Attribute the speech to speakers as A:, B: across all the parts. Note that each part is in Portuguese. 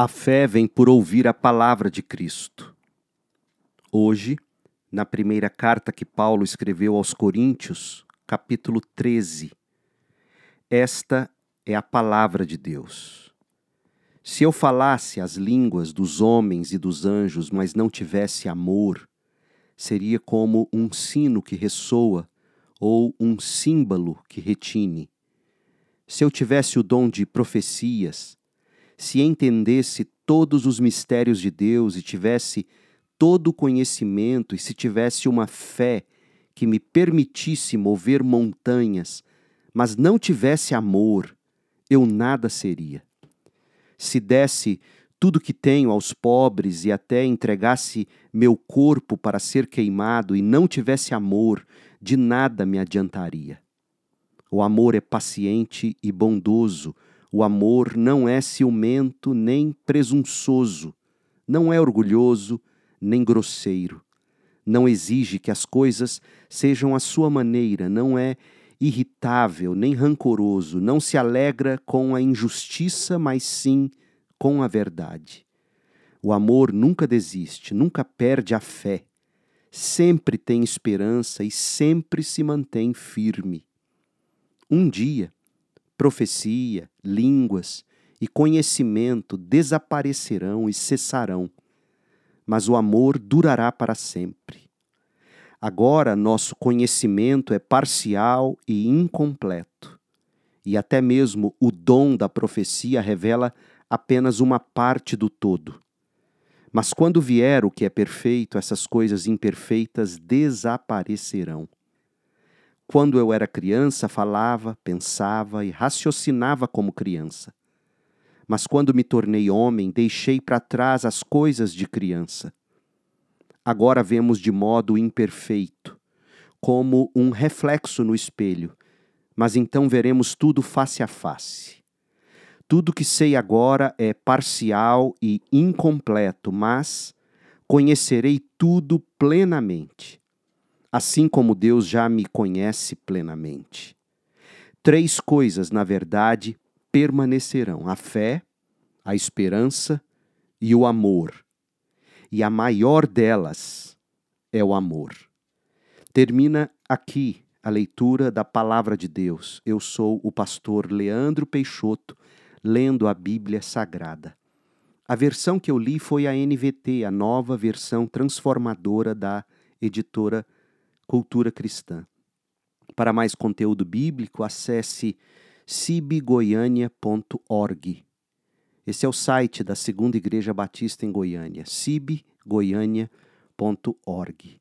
A: A fé vem por ouvir a palavra de Cristo. Hoje, na primeira carta que Paulo escreveu aos Coríntios, capítulo 13, esta é a palavra de Deus. Se eu falasse as línguas dos homens e dos anjos, mas não tivesse amor, seria como um sino que ressoa ou um símbolo que retine. Se eu tivesse o dom de profecias, se entendesse todos os mistérios de Deus e tivesse todo o conhecimento e se tivesse uma fé que me permitisse mover montanhas, mas não tivesse amor, eu nada seria. Se desse tudo que tenho aos pobres e até entregasse meu corpo para ser queimado e não tivesse amor, de nada me adiantaria. O amor é paciente e bondoso, o amor não é ciumento nem presunçoso, não é orgulhoso nem grosseiro. Não exige que as coisas sejam à sua maneira, não é irritável nem rancoroso, não se alegra com a injustiça, mas sim com a verdade. O amor nunca desiste, nunca perde a fé, sempre tem esperança e sempre se mantém firme. Um dia, profecia, línguas e conhecimento desaparecerão e cessarão, mas o amor durará para sempre. Agora nosso conhecimento é parcial e incompleto, e até mesmo o dom da profecia revela apenas uma parte do todo. Mas quando vier o que é perfeito, essas coisas imperfeitas desaparecerão. Quando eu era criança, falava, pensava e raciocinava como criança. Mas quando me tornei homem, deixei para trás as coisas de criança. Agora vemos de modo imperfeito, como um reflexo no espelho, mas então veremos tudo face a face. Tudo que sei agora é parcial e incompleto, mas conhecerei tudo plenamente assim como Deus já me conhece plenamente. Três coisas, na verdade, permanecerão: a fé, a esperança e o amor. E a maior delas é o amor. Termina aqui a leitura da palavra de Deus. Eu sou o pastor Leandro Peixoto, lendo a Bíblia Sagrada. A versão que eu li foi a NVT, a nova versão transformadora da editora Cultura Cristã. Para mais conteúdo bíblico, acesse cibgoiania.org. Esse é o site da Segunda Igreja Batista em Goiânia, cibgoiania.org.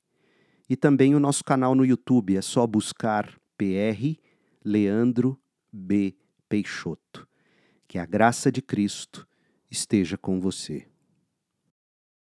A: E também o nosso canal no YouTube, é só buscar PR Leandro B. Peixoto. Que a graça de Cristo esteja com você.